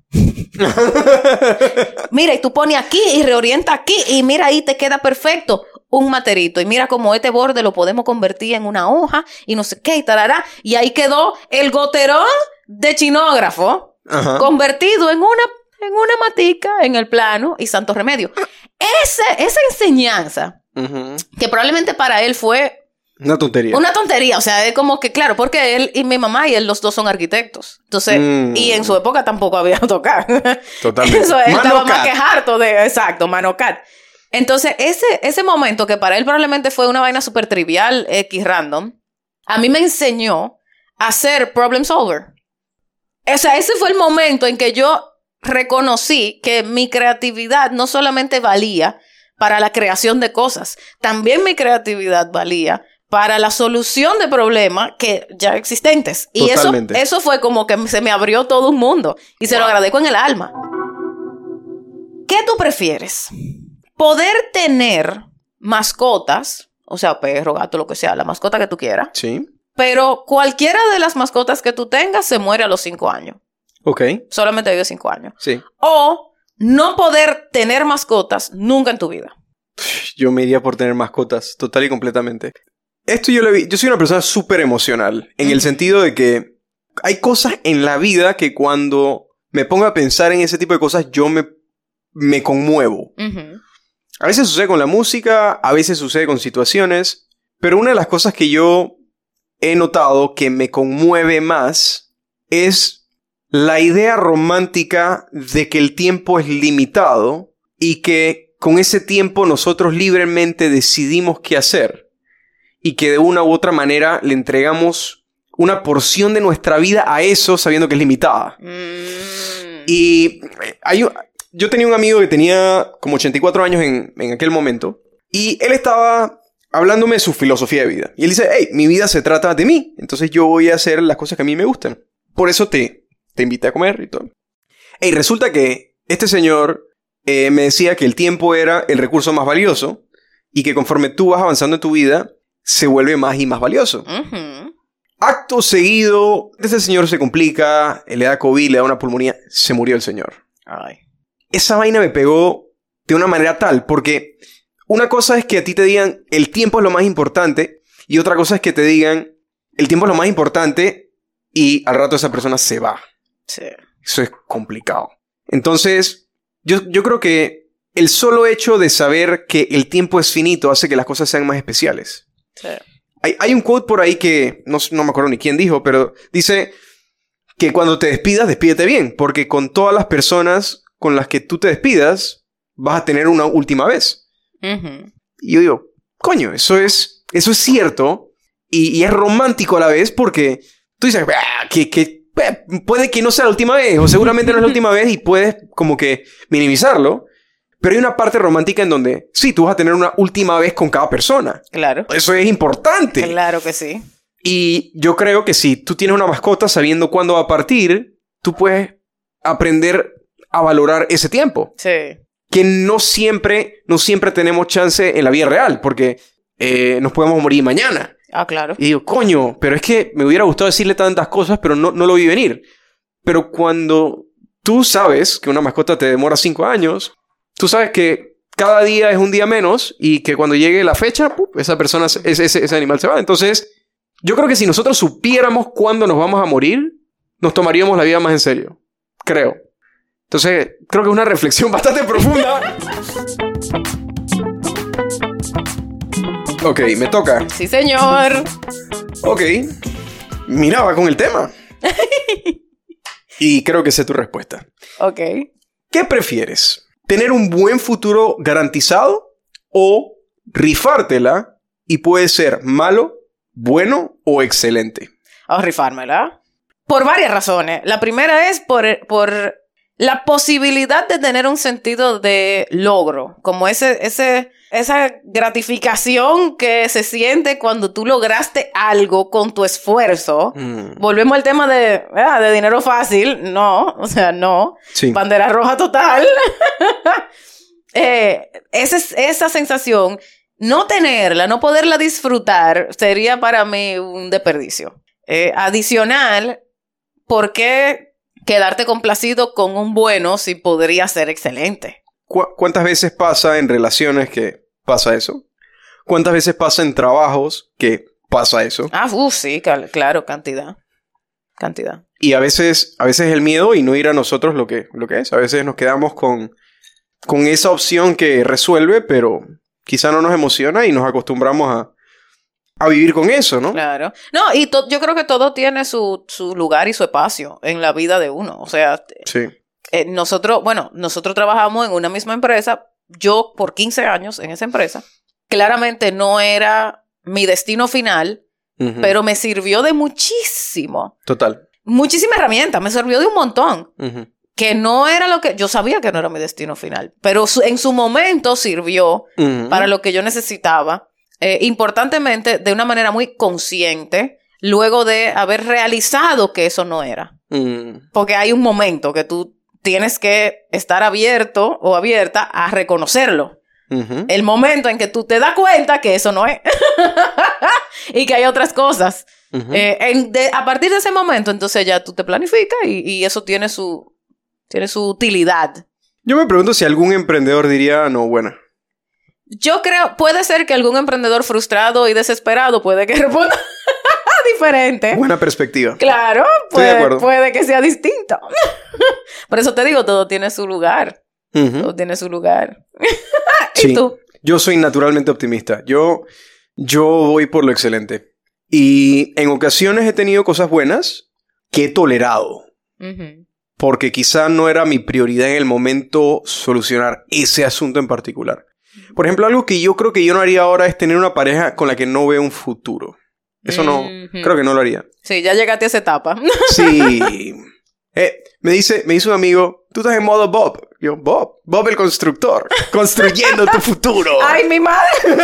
Mira, y tú pones aquí y reorienta aquí y mira ahí te queda perfecto un materito. Y mira cómo este borde lo podemos convertir en una hoja y no sé qué y tarará. Y ahí quedó el goterón de chinógrafo Ajá. convertido en una, en una matica en el plano y santo remedio. Ese, esa enseñanza, que probablemente para él fue Una tontería. una tontería, o sea, es como que, claro, porque él y mi mamá y él los dos son arquitectos. Entonces, Mm. y en su época tampoco había tocar. Totalmente. Eso, él estaba más que harto de, exacto, manocat. Entonces, ese, ese momento que para él probablemente fue una vaina súper trivial, X random, a mí me enseñó a ser problem solver. O sea, ese fue el momento en que yo reconocí que mi creatividad no solamente valía para la creación de cosas, también mi creatividad valía para la solución de problemas que ya existentes. Y eso, Totalmente. eso fue como que se me abrió todo un mundo y se lo agradezco en el alma. ¿Qué tú prefieres? Poder tener mascotas, o sea, perro, gato, lo que sea, la mascota que tú quieras, Sí. pero cualquiera de las mascotas que tú tengas se muere a los cinco años. Ok. Solamente vive cinco años. Sí. O no poder tener mascotas nunca en tu vida. Yo me iría por tener mascotas, total y completamente. Esto yo lo vi. Yo soy una persona súper emocional, en el sentido de que hay cosas en la vida que cuando me pongo a pensar en ese tipo de cosas, yo me, me conmuevo. A veces sucede con la música, a veces sucede con situaciones, pero una de las cosas que yo he notado que me conmueve más es la idea romántica de que el tiempo es limitado y que con ese tiempo nosotros libremente decidimos qué hacer y que de una u otra manera le entregamos una porción de nuestra vida a eso sabiendo que es limitada. Mm. Y eh, hay yo tenía un amigo que tenía como 84 años en, en aquel momento. Y él estaba hablándome de su filosofía de vida. Y él dice, hey, mi vida se trata de mí. Entonces yo voy a hacer las cosas que a mí me gustan. Por eso te, te invité a comer y todo. Y resulta que este señor eh, me decía que el tiempo era el recurso más valioso. Y que conforme tú vas avanzando en tu vida, se vuelve más y más valioso. Acto seguido, ese señor se complica, le da COVID, le da una pulmonía, se murió el señor. Ay. Esa vaina me pegó de una manera tal, porque una cosa es que a ti te digan el tiempo es lo más importante, y otra cosa es que te digan el tiempo es lo más importante y al rato esa persona se va. Sí. Eso es complicado. Entonces, yo, yo creo que el solo hecho de saber que el tiempo es finito hace que las cosas sean más especiales. Sí. Hay, hay un quote por ahí que no, no me acuerdo ni quién dijo, pero dice que cuando te despidas, despídete bien, porque con todas las personas con las que tú te despidas, vas a tener una última vez. Y yo digo, coño, eso es, eso es cierto y, y es romántico a la vez porque tú dices, "Ah, que, que eh, puede que no sea la última vez o seguramente no es la última vez y puedes como que minimizarlo. Pero hay una parte romántica en donde sí, tú vas a tener una última vez con cada persona. Claro. Eso es importante. Claro que sí. Y yo creo que si tú tienes una mascota sabiendo cuándo va a partir, tú puedes aprender a valorar ese tiempo. Sí. Que no siempre, no siempre tenemos chance en la vida real, porque eh, nos podemos morir mañana. Ah, claro. Y digo, coño, pero es que me hubiera gustado decirle tantas cosas, pero no, no lo vi venir. Pero cuando tú sabes que una mascota te demora cinco años, tú sabes que cada día es un día menos y que cuando llegue la fecha, ¡pup! esa persona, ese, ese, ese animal se va. Entonces, yo creo que si nosotros supiéramos cuándo nos vamos a morir, nos tomaríamos la vida más en serio. Creo. Entonces, creo que es una reflexión bastante profunda. Ok, me toca. Sí, señor. Ok. Mira, va con el tema. y creo que sé tu respuesta. Ok. ¿Qué prefieres? ¿Tener un buen futuro garantizado o rifártela y puede ser malo, bueno o excelente? Vamos a rifármela. Por varias razones. La primera es por, por la posibilidad de tener un sentido de logro, como ese, ese, esa gratificación que se siente cuando tú lograste algo con tu esfuerzo. Mm, Volvemos al tema de, ah, de dinero fácil. No, o sea, no. sí. Bandera roja total. Eh, esa, es- esa sensación, no tenerla, no poderla disfrutar, sería para mí un desperdicio. Eh, adicional, ¿por qué quedarte complacido con un bueno si podría ser excelente? ¿Cu- ¿Cuántas veces pasa en relaciones que pasa eso? ¿Cuántas veces pasa en trabajos que pasa eso? Ah, uff, sí, claro, cantidad. Cantidad. Y a veces, a veces el miedo y no ir a nosotros lo que, lo que es. A veces nos quedamos con, con esa opción que resuelve, pero quizá no nos emociona y nos acostumbramos a, a vivir con eso, ¿no? Claro. No, y yo creo que todo tiene su, su lugar y su espacio en la vida de uno. O sea, Sí. Eh, nosotros, bueno, nosotros trabajamos en una misma empresa, yo por 15 años en esa empresa, claramente no era mi destino final, pero me sirvió de muchísimo, Total. muchísima herramienta, me sirvió de un montón, que no era lo que, yo sabía que no era mi destino final, pero su- en su momento sirvió para lo que yo necesitaba, eh, importantemente de una manera muy consciente, luego de haber realizado que eso no era. Porque hay un momento que tú tienes que estar abierto o abierta a reconocerlo. El momento en que tú te das cuenta que eso no es. y que hay otras cosas. Eh, en- de- a partir de ese momento, entonces ya tú te planificas y, y eso tiene su, tiene su utilidad. Yo me pregunto si algún emprendedor diría, no, buena. Yo creo, puede ser que algún emprendedor frustrado y desesperado puede que responda diferente. Buena perspectiva. Claro, Estoy de puede, puede que sea distinto. Por eso te digo, todo tiene su lugar. Todo tiene su lugar. Sí. ¿Y tú? Yo soy naturalmente optimista. Yo, yo voy por lo excelente. Y en ocasiones he tenido cosas buenas que he tolerado. Porque quizá no era mi prioridad en el momento solucionar ese asunto en particular. Por ejemplo, algo que yo creo que yo no haría ahora es tener una pareja con la que no veo un futuro. Eso no, creo que no lo haría. Sí, ya llegaste a esa etapa. Sí. Eh, me dice, me dice un amigo, tú estás en modo Bob. Yo, Bob, Bob el constructor, construyendo tu futuro. ¡Ay, mi madre!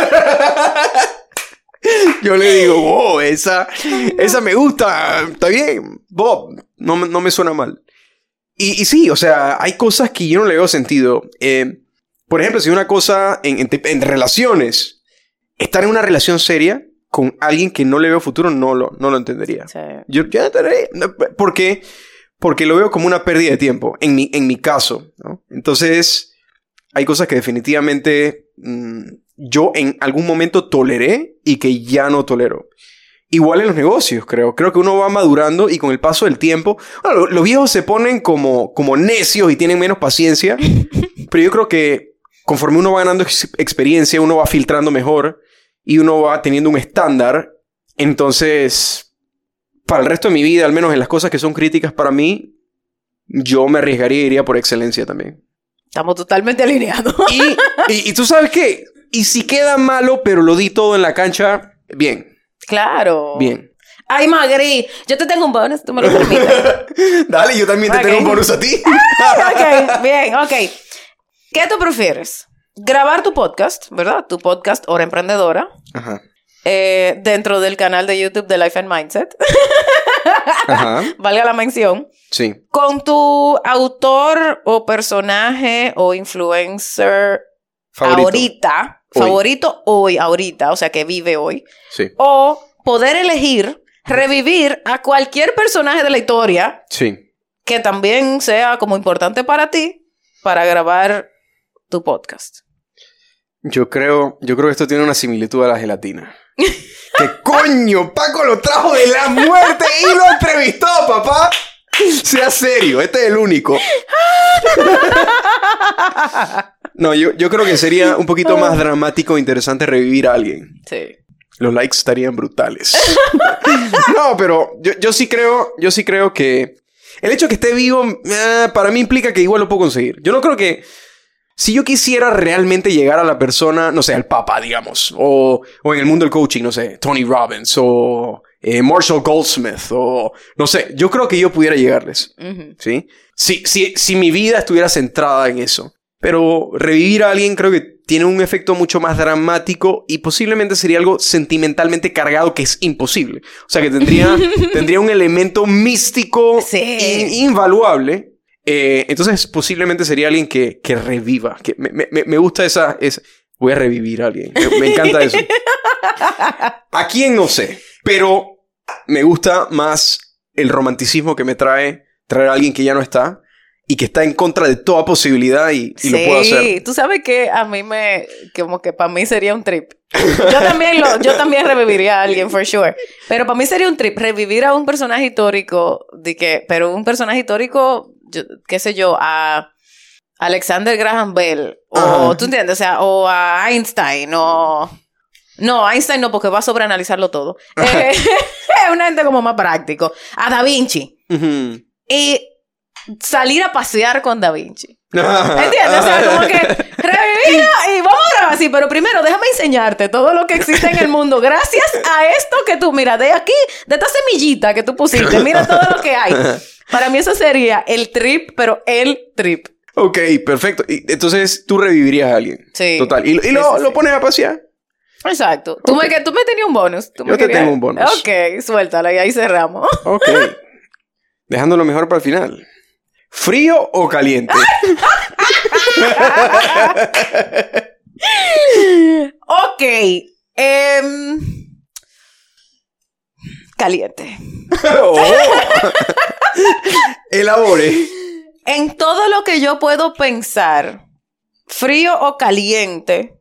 Yo le digo, wow, esa, esa me gusta, está bien, Bob, no, me- no me suena mal. Y, y sí, o sea, hay cosas que yo no le veo sentido. Eh, por ejemplo, si una cosa en, en en relaciones, estar en una relación seria con alguien que no le veo futuro, no lo, no lo entendería. Sí. Yo ya entenderé. ¿Por qué? Porque lo veo como una pérdida de tiempo, en mi, en mi caso. ¿no? Entonces, hay cosas que definitivamente mm, yo en algún momento toleré y que ya no tolero. Igual en los negocios, creo. Creo que uno va madurando y con el paso del tiempo. Bueno, los viejos se ponen como, como necios y tienen menos paciencia. pero yo creo que conforme uno va ganando ex- experiencia, uno va filtrando mejor y uno va teniendo un estándar. Entonces, para el resto de mi vida, al menos en las cosas que son críticas para mí, yo me arriesgaría y iría por excelencia también. Estamos totalmente alineados. Y, y, y tú sabes qué, y si queda malo, pero lo di todo en la cancha, bien, claro. bien. Ay, Magri, yo te tengo un bonus, tú me lo permites. Dale, yo también te tengo un bonus a ti. ok, bien, ok. ¿Qué tú prefieres? Grabar tu podcast, ¿verdad? Tu podcast Hora Emprendedora, Ajá, eh, dentro del canal de YouTube de Life and Mindset, ajá, valga la mención, sí. con tu autor o personaje o influencer Favorito. ahorita, Hoy. favorito hoy, ahorita, o sea, que vive hoy, Sí, o poder elegir revivir a cualquier personaje de la historia sí. que también sea como importante para ti para grabar tu podcast. Yo creo, yo creo que esto tiene una similitud a la gelatina. ¿Qué coño? Paco lo trajo de la muerte y lo entrevistó, papá. Sea serio, este es el único. No, yo, yo creo que sería un poquito más dramático e interesante revivir a alguien. Sí. Los likes estarían brutales. no, pero yo, yo sí creo, yo sí creo que el hecho de que esté vivo, eh, para mí implica que igual lo puedo conseguir. Yo no creo que si yo quisiera realmente llegar a la persona, no sé, al papa, digamos, o, o en el mundo del coaching, no sé, Tony Robbins, o eh, Marshall Goldsmith, o no sé, yo creo que yo pudiera llegarles. Ujú. ¿sí? Si, si, si mi vida estuviera centrada en eso. Pero revivir a alguien creo que tiene un efecto mucho más dramático y posiblemente sería algo sentimentalmente cargado que es imposible. O sea que tendría, tendría un elemento místico Sí. in- invaluable. Eh, entonces posiblemente sería alguien que, que reviva. Que me, me- me gusta esa, esa... Voy a revivir a alguien. Me, me encanta eso. ¿A quién no sé? Pero me gusta más el romanticismo que me trae traer a alguien que ya no está y que está en contra de toda posibilidad y, y lo puedo hacer. Sí, tú sabes que a mí me, como que para mí sería un trip. Yo también lo, yo también reviviría a alguien, for sure. Pero para mí sería un trip revivir a un personaje histórico, de que, pero un personaje histórico, yo- qué sé yo, a Alexander Graham Bell, o Ajá. tú entiendes, o sea, o a Einstein, o no, Einstein no, porque va a sobreanalizarlo todo. Eh, Es una gente como más práctico. A Da Vinci. Y salir a pasear con Da Vinci. ¿Entiendes? O sea, como que revivir y vamos a grabar así, pero primero déjame enseñarte todo lo que existe en el mundo. Gracias a esto que tú, mira, de aquí, de esta semillita que tú pusiste, mira todo lo que hay. Para mí eso sería el trip, pero el trip. Ok, perfecto. Y entonces tú revivirías a alguien. Sí. Total. Y, lo, lo pones a pasear. Exacto. Tú, me, tú me tenías un bonus. Tú me Yo te querías- tengo un bonus. Ok, suéltalo y ahí cerramos. Ok. Dejando lo mejor para el final. ¿Frío o caliente? ok. em, caliente. Oh. Elabore. En todo lo que yo puedo pensar, frío o caliente,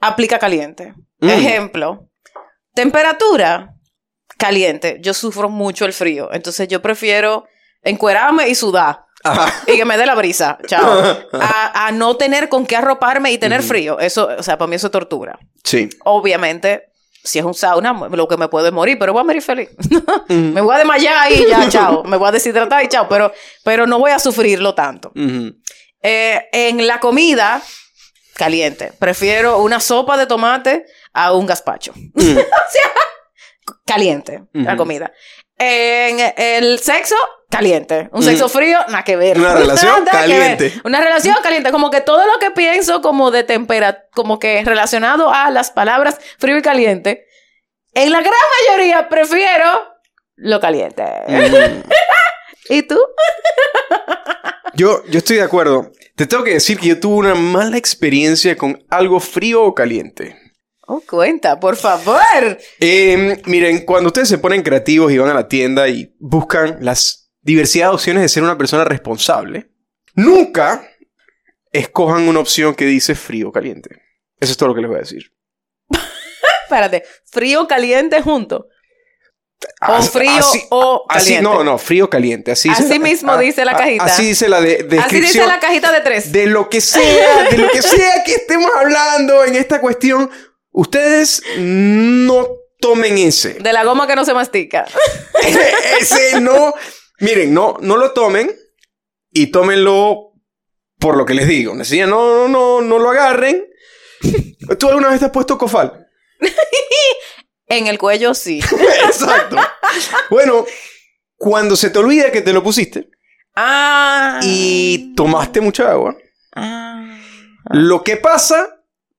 aplica caliente. Mm. Ejemplo, temperatura, caliente. Yo sufro mucho el frío, entonces yo prefiero encuerarme y sudar Ajá. y que me dé la brisa, chao. A, a no tener con qué arroparme y tener frío. Eso, o sea, para mí eso es tortura. Sí. Obviamente, si es un sauna, lo que me puede morir, pero voy a morir feliz. me voy a desmayar y ya, chao. Me voy a deshidratar y chao, pero, pero no voy a sufrirlo tanto. Eh, en la comida, caliente. Prefiero una sopa de tomate a un gazpacho. o sea, caliente, la comida. En el sexo, caliente. Un sexo frío, nada que ver. Una relación ver. caliente. Una relación caliente. Como que todo lo que pienso como de temperatura, como que relacionado a las palabras frío y caliente, en la gran mayoría prefiero lo caliente. Mm. ¿Y tú? Yo, yo estoy de acuerdo. Te tengo que decir que yo tuve una mala experiencia con algo frío o caliente. Oh, cuenta, por favor. Eh, miren, cuando ustedes se ponen creativos y van a la tienda y buscan las diversidad de opciones de ser una persona responsable, nunca escojan una opción que dice frío o caliente. Eso es todo lo que les voy a decir. Espérate, frío o caliente junto. O frío así- o Así, caliente. no, no, frío o caliente. Así, Así dice mismo dice la cajita. Así dice la de, Así descripción. dice la cajita de tres. de lo que sea, de lo que sea que estemos hablando en esta cuestión, ustedes no tomen ese. De la goma que no se mastica. ese no. Miren, no, no lo tomen y tómenlo por lo que les digo. Así, no, no, no, no lo agarren. ¿Tú alguna vez te has puesto cofal? En el cuello sí. Exacto. Bueno, cuando se te olvida que te lo pusiste Ah. y tomaste mucha agua, Ah. Lo que pasa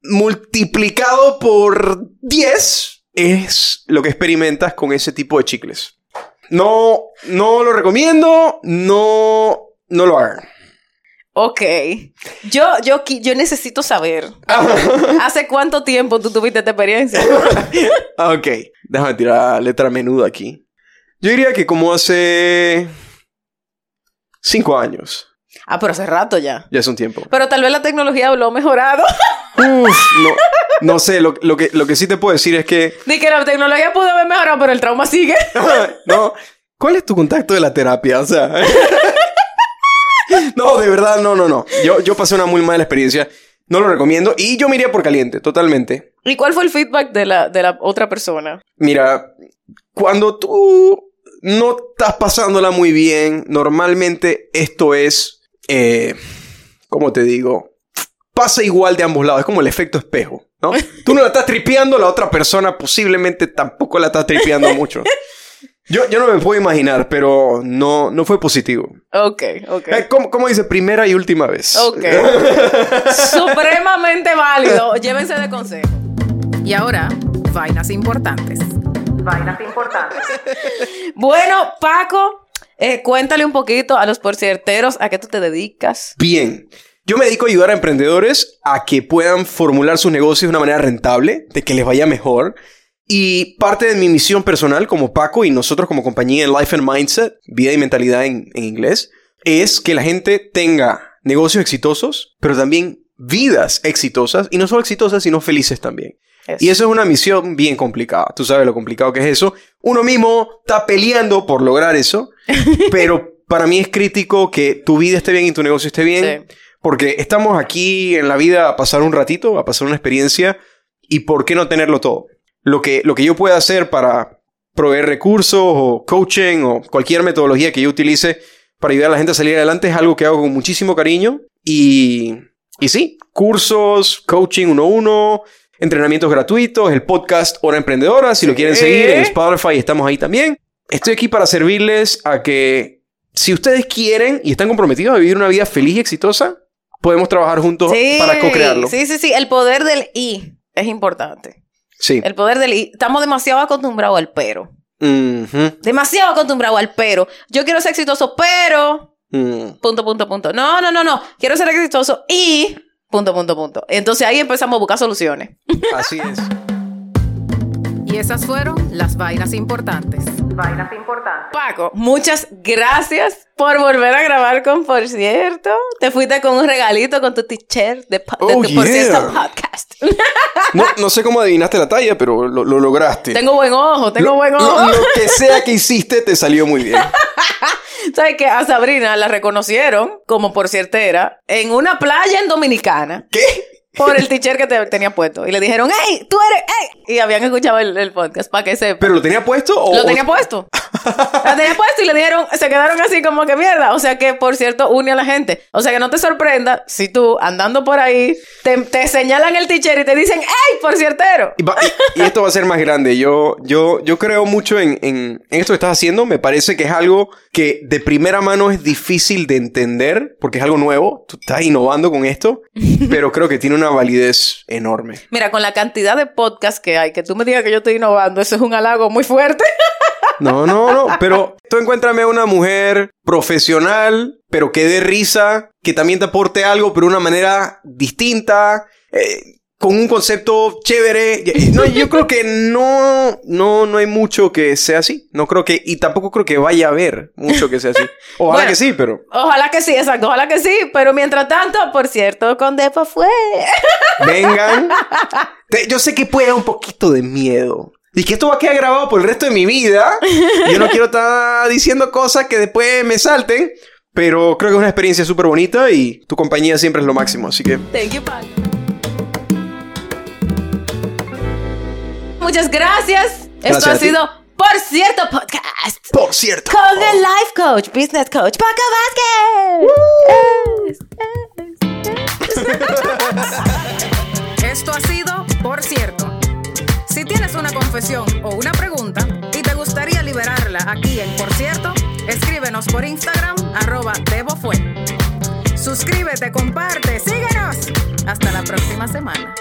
multiplicado por 10 es lo que experimentas con ese tipo de chicles. No, no lo recomiendo, no, no lo hagan. Ok. Yo, yo, yo necesito saber. ¿Hace cuánto tiempo tú tuviste esta experiencia? Ah, ok, déjame tirar letra menuda aquí. Yo diría que como hace 5 años, Ah, pero hace rato ya. ya es un tiempo. Pero tal vez la tecnología lo ha mejorado. Uf, no, no sé, lo, lo que, lo que sí te puedo decir es que Ni que la tecnología pudo haber mejorado, pero el trauma sigue. no. ¿Cuál es tu contacto de la terapia? O sea. no, de verdad, no, no, no. Yo, yo pasé una muy mala experiencia. No lo recomiendo. Y yo me iría por caliente, totalmente. ¿Y cuál fue el feedback de la, de la otra persona? Mira, cuando tú no estás pasándola muy bien, normalmente esto es. Eh, ¿Cómo te digo? Pasa igual de ambos lados. Es como el efecto espejo, ¿no? Tú no la estás tripeando, la otra persona posiblemente tampoco la está tripeando mucho. Yo, yo no me puedo imaginar, pero no, no fue positivo. Ok, ok. Eh, ¿Cómo, cómo dice? Primera y última vez. Ok. Supremamente válido. Llévense de consejo. Y ahora, vainas importantes. Vainas importantes. bueno, Paco, eh, cuéntale un poquito a los porcierteros a qué tú te dedicas. Bien. Yo me dedico a ayudar a emprendedores a que puedan formular sus negocios de una manera rentable, de que les vaya mejor. Y parte de mi misión personal como Paco y nosotros como compañía en Life and Mindset, vida y mentalidad en, en inglés, es que la gente tenga negocios exitosos, pero también vidas exitosas, y no solo exitosas, sino felices también. Y eso es una misión bien complicada. Tú sabes lo complicado que es eso. Uno mismo está peleando por lograr eso, pero para mí es crítico que tu vida esté bien y tu negocio esté bien. Sí. Porque estamos aquí en la vida a pasar un ratito, a pasar una experiencia, y ¿por qué no tenerlo todo? Lo que, lo que yo pueda hacer para proveer recursos o coaching o cualquier metodología que yo utilice para ayudar a la gente a salir adelante es algo que hago con muchísimo cariño. Y, y sí, cursos, coaching uno a uno, entrenamientos gratuitos, el podcast Hora Emprendedora, si lo quieren seguir en Spotify, estamos ahí también. Estoy aquí para servirles a que si ustedes quieren y están comprometidos a vivir una vida feliz y exitosa, podemos trabajar juntos Sí, para co-crearlo. Sí, sí, sí. El poder del I es importante. Sí. El poder del I. Estamos demasiado acostumbrados al pero. Demasiado acostumbrados al pero. Yo quiero ser exitoso, pero. Mm. Punto, punto, punto. No, no, no, no. Quiero ser exitoso y. Punto, punto, punto. Entonces ahí empezamos a buscar soluciones. Así es. Y esas fueron las vainas importantes. Vainas importantes. Paco, muchas gracias por volver a grabar con Por Cierto. Te fuiste con un regalito con tu t-shirt de, po- de Oh, tu Por yeah. Cierto podcast. No, no sé cómo adivinaste la talla, pero lo, lo lograste. tengo buen ojo, tengo Lo- buen lo- ojo. lo que sea que hiciste te salió muy bien. ¿Sabes que A Sabrina la reconocieron como por ciertera en una playa en Dominicana ¿Qué? Por el t-shirt que te tenía puesto. Y le dijeron, ¡Ey, tú eres! ¡Ey! Y habían escuchado el, el podcast para que sepa. ¿Pero lo tenía puesto o...? Lo tenía puesto. Lo tenía puesto y le dijeron, se quedaron así como que mierda. O sea que, por cierto, une a la gente. O sea que no te sorprenda si tú, andando por ahí, te, te señalan el t-shirt y te dicen, ¡Ey, por ciertero! Y, va- y- y esto va a ser más grande. Yo, yo, yo creo mucho en, en- en esto que estás haciendo. Me parece que es algo que de primera mano es difícil de entender porque es algo nuevo. Tú estás innovando con esto, pero creo que tiene una validez enorme. Mira, con la cantidad de podcasts que hay, que tú me digas que yo estoy innovando, eso es un halago muy fuerte. No, no, no. Pero tú encuéntrame una mujer profesional, pero que dé risa, que también te aporte algo, pero de una manera distinta. Eh, con un concepto chévere. No, yo creo que no, no, no hay mucho que sea así. No creo que, y tampoco creo que vaya a haber mucho que sea así. Ojalá Bueno. que sí, pero Ojalá que sí, exacto, ojalá que sí. Pero mientras tanto, por cierto, con Depa fue. vengan. Te- yo sé que puede dar un poquito de miedo. Y que esto va a quedar grabado por el resto de mi vida. Yo no quiero estar diciendo cosas que después me salten. Pero creo que es una experiencia súper bonita y tu compañía siempre es lo máximo. Así que Thank you, Pat. Muchas gracias. Esto Gracias ha a ti. sido, por cierto, podcast. Por cierto. Con el life coach, business coach, Paco Vázquez. Esto ha sido, por cierto. Si tienes una confesión o una pregunta y te gustaría liberarla aquí en Por cierto, escríbenos por Instagram, arroba DeboFue. Suscríbete, comparte, síguenos. Hasta la próxima semana.